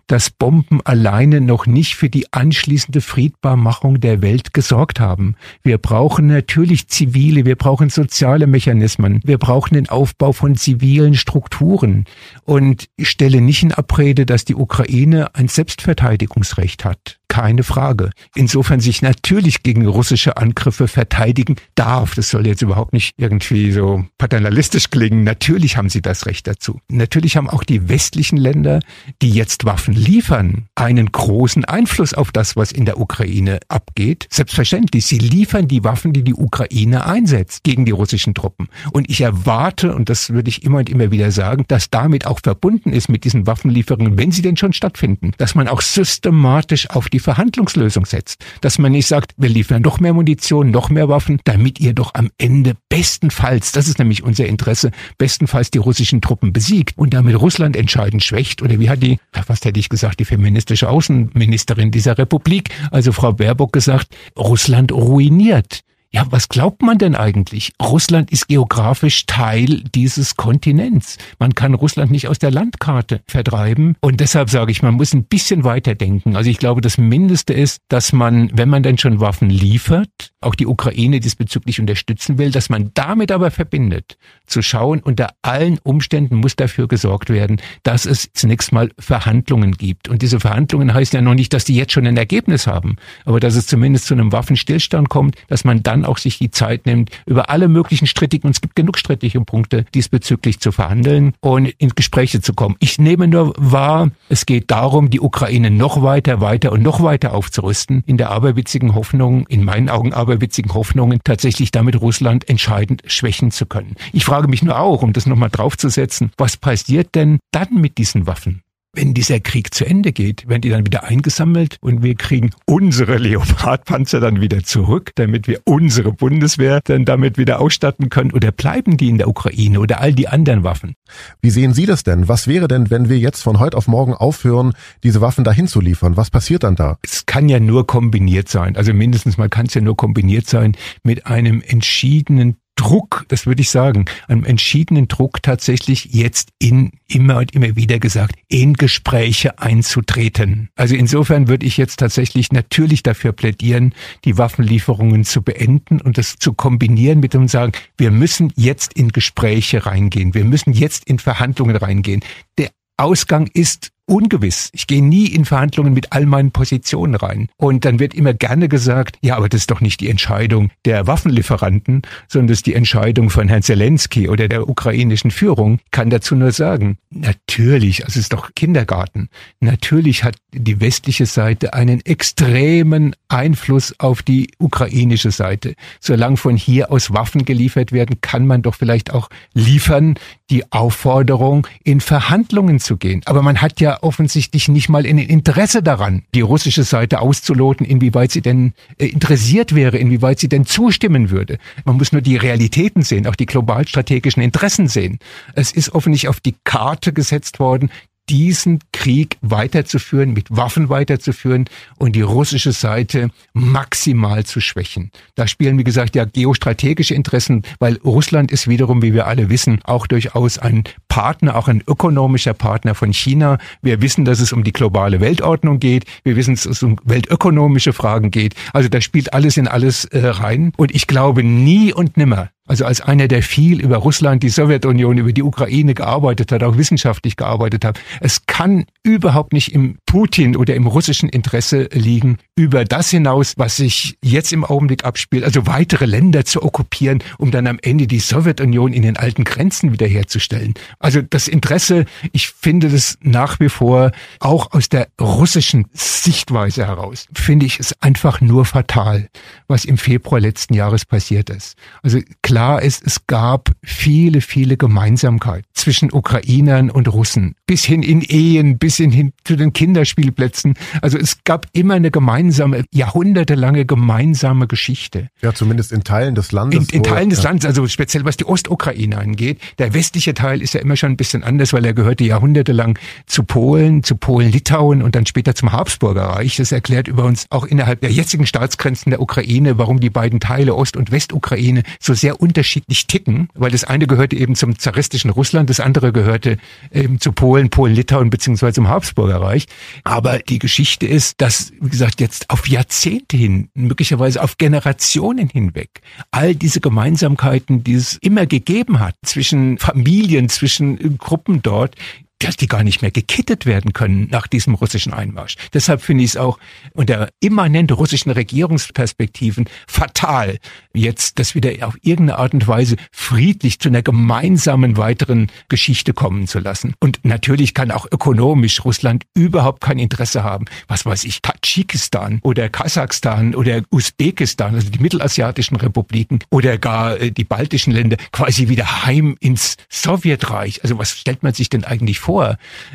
dass Bomben alleine noch nicht für die anschließende Friedbarmachung der Welt gesorgt haben. Wir brauchen natürlich zivile, wir brauchen soziale Mechanismen, wir brauchen den Aufbau von zivilen Strukturen. Und stelle nicht in Abrede, dass die Ukraine ein Selbstverteidigungsrecht hat keine Frage. Insofern sich natürlich gegen russische Angriffe verteidigen darf. Das soll jetzt überhaupt nicht irgendwie so paternalistisch klingen. Natürlich haben sie das Recht dazu. Natürlich haben auch die westlichen Länder, die jetzt Waffen liefern, einen großen Einfluss auf das, was in der Ukraine abgeht. Selbstverständlich, sie liefern die Waffen, die die Ukraine einsetzt gegen die russischen Truppen. Und ich erwarte, und das würde ich immer und immer wieder sagen, dass damit auch verbunden ist mit diesen Waffenlieferungen, wenn sie denn schon stattfinden, dass man auch systematisch auf die Verhandlungslösung setzt. Dass man nicht sagt, wir liefern noch mehr Munition, noch mehr Waffen, damit ihr doch am Ende bestenfalls, das ist nämlich unser Interesse, bestenfalls die russischen Truppen besiegt und damit Russland entscheidend schwächt. Oder wie hat die, was hätte ich gesagt, die feministische Außenministerin dieser Republik, also Frau Baerbock gesagt, Russland ruiniert. Ja, was glaubt man denn eigentlich? Russland ist geografisch Teil dieses Kontinents. Man kann Russland nicht aus der Landkarte vertreiben. Und deshalb sage ich, man muss ein bisschen weiter denken. Also ich glaube, das Mindeste ist, dass man, wenn man denn schon Waffen liefert, auch die Ukraine diesbezüglich unterstützen will, dass man damit aber verbindet, zu schauen, unter allen Umständen muss dafür gesorgt werden, dass es zunächst mal Verhandlungen gibt. Und diese Verhandlungen heißen ja noch nicht, dass die jetzt schon ein Ergebnis haben, aber dass es zumindest zu einem Waffenstillstand kommt, dass man dann auch sich die Zeit nimmt, über alle möglichen strittigen, und es gibt genug strittige Punkte, diesbezüglich zu verhandeln und in Gespräche zu kommen. Ich nehme nur wahr, es geht darum, die Ukraine noch weiter, weiter und noch weiter aufzurüsten, in der aberwitzigen Hoffnung, in meinen Augen aberwitzigen Hoffnungen, tatsächlich damit Russland entscheidend schwächen zu können. Ich frage mich nur auch, um das nochmal draufzusetzen, was passiert denn dann mit diesen Waffen? Wenn dieser Krieg zu Ende geht, werden die dann wieder eingesammelt und wir kriegen unsere Leopardpanzer dann wieder zurück, damit wir unsere Bundeswehr dann damit wieder ausstatten können oder bleiben die in der Ukraine oder all die anderen Waffen? Wie sehen Sie das denn? Was wäre denn, wenn wir jetzt von heute auf morgen aufhören, diese Waffen dahin zu liefern? Was passiert dann da? Es kann ja nur kombiniert sein. Also mindestens mal kann es ja nur kombiniert sein mit einem entschiedenen Druck, das würde ich sagen, einem entschiedenen Druck tatsächlich jetzt in immer und immer wieder gesagt, in Gespräche einzutreten. Also insofern würde ich jetzt tatsächlich natürlich dafür plädieren, die Waffenlieferungen zu beenden und das zu kombinieren mit dem sagen, wir müssen jetzt in Gespräche reingehen, wir müssen jetzt in Verhandlungen reingehen. Der Ausgang ist ungewiss. Ich gehe nie in Verhandlungen mit all meinen Positionen rein. Und dann wird immer gerne gesagt, ja, aber das ist doch nicht die Entscheidung der Waffenlieferanten, sondern das ist die Entscheidung von Herrn Zelensky oder der ukrainischen Führung. Ich kann dazu nur sagen, natürlich, also es ist doch Kindergarten. Natürlich hat die westliche Seite einen extremen Einfluss auf die ukrainische Seite. Solange von hier aus Waffen geliefert werden, kann man doch vielleicht auch liefern, die Aufforderung, in Verhandlungen zu gehen. Aber man hat ja offensichtlich nicht mal ein Interesse daran, die russische Seite auszuloten, inwieweit sie denn äh, interessiert wäre, inwieweit sie denn zustimmen würde. Man muss nur die Realitäten sehen, auch die globalstrategischen Interessen sehen. Es ist offensichtlich auf die Karte gesetzt worden, diesen Krieg weiterzuführen, mit Waffen weiterzuführen und die russische Seite maximal zu schwächen. Da spielen, wie gesagt, ja geostrategische Interessen, weil Russland ist wiederum, wie wir alle wissen, auch durchaus ein Partner, auch ein ökonomischer Partner von China. Wir wissen, dass es um die globale Weltordnung geht. Wir wissen, dass es um weltökonomische Fragen geht. Also da spielt alles in alles äh, rein. Und ich glaube nie und nimmer, also als einer, der viel über Russland, die Sowjetunion, über die Ukraine gearbeitet hat, auch wissenschaftlich gearbeitet hat. Es kann überhaupt nicht im Putin oder im russischen Interesse liegen, über das hinaus, was sich jetzt im Augenblick abspielt, also weitere Länder zu okkupieren, um dann am Ende die Sowjetunion in den alten Grenzen wiederherzustellen. Also das Interesse, ich finde das nach wie vor auch aus der russischen Sichtweise heraus, finde ich es einfach nur fatal, was im Februar letzten Jahres passiert ist. Also klar klar ist, es gab viele, viele Gemeinsamkeiten zwischen Ukrainern und Russen. Bis hin in Ehen, bis hin, hin zu den Kinderspielplätzen. Also es gab immer eine gemeinsame, jahrhundertelange gemeinsame Geschichte. Ja, zumindest in Teilen des Landes. In, in Teilen des ja. Landes, also speziell was die Ostukraine angeht. Der westliche Teil ist ja immer schon ein bisschen anders, weil er gehörte jahrhundertelang zu Polen, zu Polen-Litauen und dann später zum Habsburger Reich. Das erklärt über uns auch innerhalb der jetzigen Staatsgrenzen der Ukraine, warum die beiden Teile Ost- und Westukraine so sehr unterschiedlich ticken, weil das eine gehörte eben zum zaristischen Russland, das andere gehörte eben zu Polen, Polen, Litauen beziehungsweise zum Habsburger Reich. Aber die Geschichte ist, dass, wie gesagt, jetzt auf Jahrzehnte hin, möglicherweise auf Generationen hinweg, all diese Gemeinsamkeiten, die es immer gegeben hat zwischen Familien, zwischen Gruppen dort, dass die gar nicht mehr gekittet werden können nach diesem russischen Einmarsch. Deshalb finde ich es auch unter immanent russischen Regierungsperspektiven fatal, jetzt das wieder auf irgendeine Art und Weise friedlich zu einer gemeinsamen weiteren Geschichte kommen zu lassen. Und natürlich kann auch ökonomisch Russland überhaupt kein Interesse haben, was weiß ich, Tadschikistan oder Kasachstan oder Usbekistan, also die mittelasiatischen Republiken oder gar äh, die baltischen Länder quasi wieder heim ins Sowjetreich. Also was stellt man sich denn eigentlich vor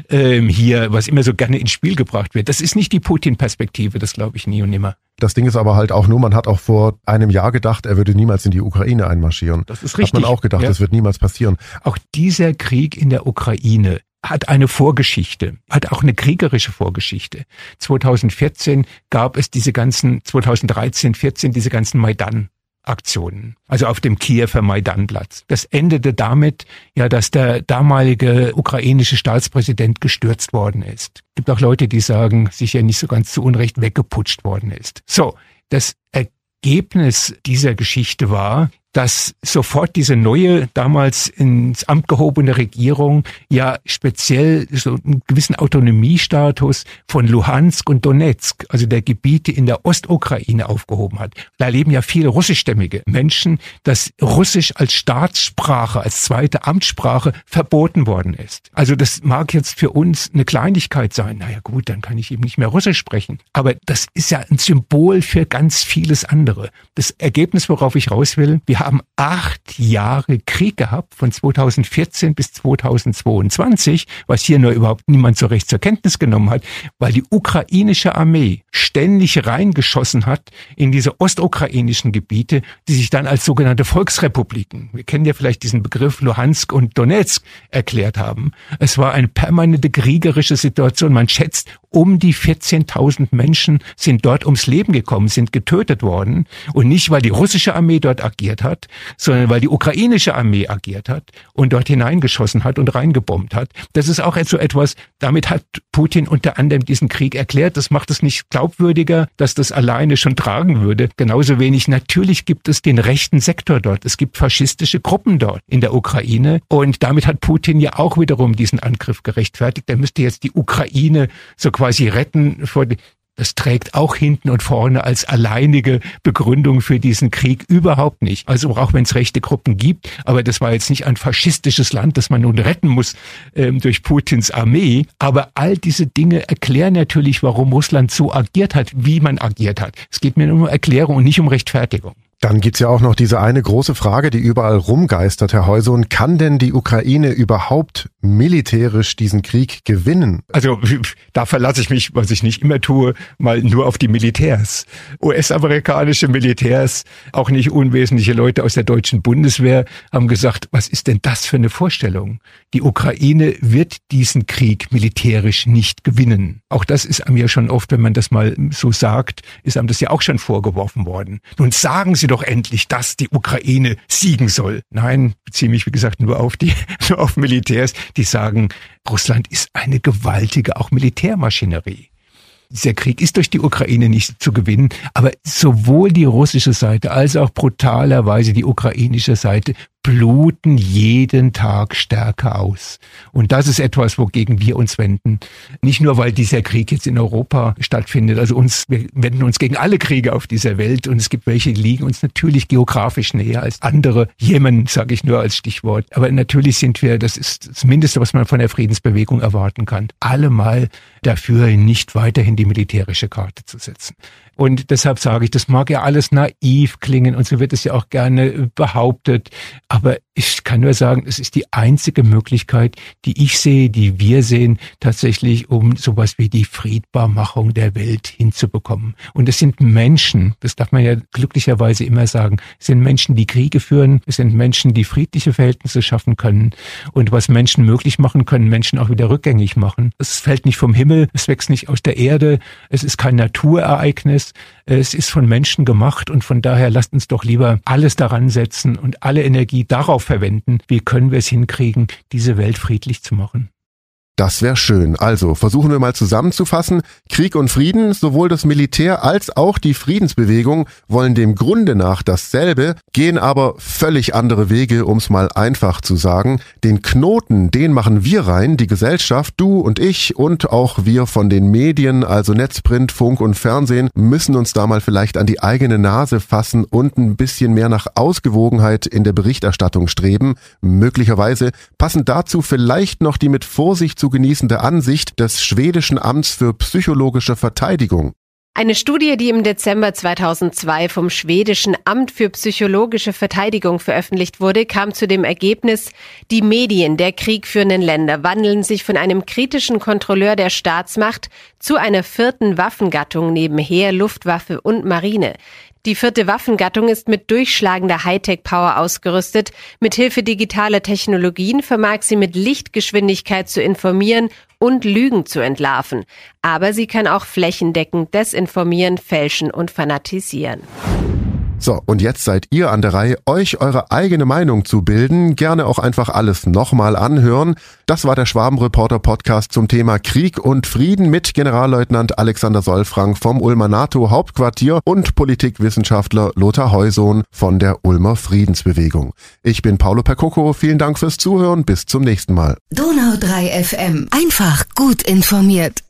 ähm, hier, was immer so gerne ins Spiel gebracht wird? Das ist nicht die Putin-Perspektive, das glaube ich nie und nimmer. Das Ding ist aber halt auch nur, man hat auch vor einem Jahr gedacht, er würde niemals in die Ukraine einmarschieren. Das ist richtig. Hat man auch gedacht, ja. das wird niemals passieren. Auch dieser Krieg in der Ukraine hat eine Vorgeschichte, hat auch eine kriegerische Vorgeschichte. 2014 gab es diese ganzen, 2013, 14 diese ganzen Maidan Aktionen, also auf dem Kiewer Maidanplatz. Das endete damit, ja, dass der damalige ukrainische Staatspräsident gestürzt worden ist. Es gibt auch Leute, die sagen, sicher nicht so ganz zu Unrecht weggeputscht worden ist. So, das Ergebnis dieser Geschichte war, dass sofort diese neue, damals ins Amt gehobene Regierung ja speziell so einen gewissen Autonomiestatus von Luhansk und Donetsk, also der Gebiete in der Ostukraine aufgehoben hat. Da leben ja viele russischstämmige Menschen, dass Russisch als Staatssprache, als zweite Amtssprache verboten worden ist. Also das mag jetzt für uns eine Kleinigkeit sein. Naja gut, dann kann ich eben nicht mehr Russisch sprechen. Aber das ist ja ein Symbol für ganz vieles andere. Das Ergebnis, worauf ich raus will, wir haben acht Jahre Krieg gehabt, von 2014 bis 2022, was hier nur überhaupt niemand so recht zur Kenntnis genommen hat, weil die ukrainische Armee ständig reingeschossen hat in diese ostukrainischen Gebiete, die sich dann als sogenannte Volksrepubliken, wir kennen ja vielleicht diesen Begriff Luhansk und Donetsk, erklärt haben. Es war eine permanente kriegerische Situation. Man schätzt, um die 14.000 Menschen sind dort ums Leben gekommen, sind getötet worden. Und nicht, weil die russische Armee dort agiert hat, hat, sondern weil die ukrainische Armee agiert hat und dort hineingeschossen hat und reingebombt hat. Das ist auch so etwas, damit hat Putin unter anderem diesen Krieg erklärt. Das macht es nicht glaubwürdiger, dass das alleine schon tragen würde. Genauso wenig. Natürlich gibt es den rechten Sektor dort. Es gibt faschistische Gruppen dort in der Ukraine. Und damit hat Putin ja auch wiederum diesen Angriff gerechtfertigt. Er müsste jetzt die Ukraine so quasi retten vor das trägt auch hinten und vorne als alleinige Begründung für diesen Krieg überhaupt nicht. Also auch wenn es rechte Gruppen gibt, aber das war jetzt nicht ein faschistisches Land, das man nun retten muss ähm, durch Putins Armee. Aber all diese Dinge erklären natürlich, warum Russland so agiert hat, wie man agiert hat. Es geht mir nur um Erklärung und nicht um Rechtfertigung. Dann gibt's ja auch noch diese eine große Frage, die überall rumgeistert, Herr Heusohn. Kann denn die Ukraine überhaupt militärisch diesen Krieg gewinnen? Also da verlasse ich mich, was ich nicht immer tue, mal nur auf die Militärs. US-amerikanische Militärs, auch nicht unwesentliche Leute aus der deutschen Bundeswehr, haben gesagt, was ist denn das für eine Vorstellung? Die Ukraine wird diesen Krieg militärisch nicht gewinnen. Auch das ist einem ja schon oft, wenn man das mal so sagt, ist einem das ja auch schon vorgeworfen worden. Nun sagen Sie doch endlich, dass die Ukraine siegen soll. Nein, beziehe mich, wie gesagt, nur auf die, *laughs* nur auf Militärs, die sagen, Russland ist eine gewaltige, auch Militärmaschinerie. Dieser Krieg ist durch die Ukraine nicht zu gewinnen, aber sowohl die russische Seite als auch brutalerweise die ukrainische Seite bluten jeden Tag stärker aus. Und das ist etwas, wogegen wir uns wenden. Nicht nur, weil dieser Krieg jetzt in Europa stattfindet. Also uns, wir wenden uns gegen alle Kriege auf dieser Welt und es gibt welche, die liegen uns natürlich geografisch näher als andere. Jemen, sage ich nur als Stichwort. Aber natürlich sind wir, das ist das Mindeste, was man von der Friedensbewegung erwarten kann, allemal dafür, nicht weiterhin die militärische Karte zu setzen. Und deshalb sage ich, das mag ja alles naiv klingen und so wird es ja auch gerne behauptet. Aber ich kann nur sagen, es ist die einzige Möglichkeit, die ich sehe, die wir sehen, tatsächlich, um sowas wie die Friedbarmachung der Welt hinzubekommen. Und es sind Menschen, das darf man ja glücklicherweise immer sagen, es sind Menschen, die Kriege führen, es sind Menschen, die friedliche Verhältnisse schaffen können. Und was Menschen möglich machen, können Menschen auch wieder rückgängig machen. Es fällt nicht vom Himmel, es wächst nicht aus der Erde, es ist kein Naturereignis, es ist von Menschen gemacht und von daher lasst uns doch lieber alles daran setzen und alle Energie darauf verwenden, wie können wir es hinkriegen, diese Welt friedlich zu machen. Das wäre schön. Also versuchen wir mal zusammenzufassen. Krieg und Frieden, sowohl das Militär als auch die Friedensbewegung wollen dem Grunde nach dasselbe, gehen aber völlig andere Wege, um es mal einfach zu sagen. Den Knoten, den machen wir rein, die Gesellschaft, du und ich und auch wir von den Medien, also Netzprint, Funk und Fernsehen, müssen uns da mal vielleicht an die eigene Nase fassen und ein bisschen mehr nach Ausgewogenheit in der Berichterstattung streben. Möglicherweise passen dazu vielleicht noch die mit Vorsicht zu genießende Ansicht des schwedischen Amts für psychologische Verteidigung. Eine Studie, die im Dezember 2002 vom schwedischen Amt für psychologische Verteidigung veröffentlicht wurde, kam zu dem Ergebnis, die Medien der kriegführenden Länder wandeln sich von einem kritischen Kontrolleur der Staatsmacht zu einer vierten Waffengattung neben Heer, Luftwaffe und Marine. Die vierte Waffengattung ist mit durchschlagender Hightech-Power ausgerüstet. Mithilfe digitaler Technologien vermag sie mit Lichtgeschwindigkeit zu informieren und Lügen zu entlarven. Aber sie kann auch flächendeckend desinformieren, fälschen und fanatisieren. So, und jetzt seid ihr an der Reihe, euch eure eigene Meinung zu bilden. Gerne auch einfach alles nochmal anhören. Das war der Schwabenreporter Podcast zum Thema Krieg und Frieden mit Generalleutnant Alexander Solfrank vom Ulmer NATO Hauptquartier und Politikwissenschaftler Lothar Heusohn von der Ulmer Friedensbewegung. Ich bin Paolo Percoco. Vielen Dank fürs Zuhören. Bis zum nächsten Mal. Donau 3 FM. Einfach gut informiert.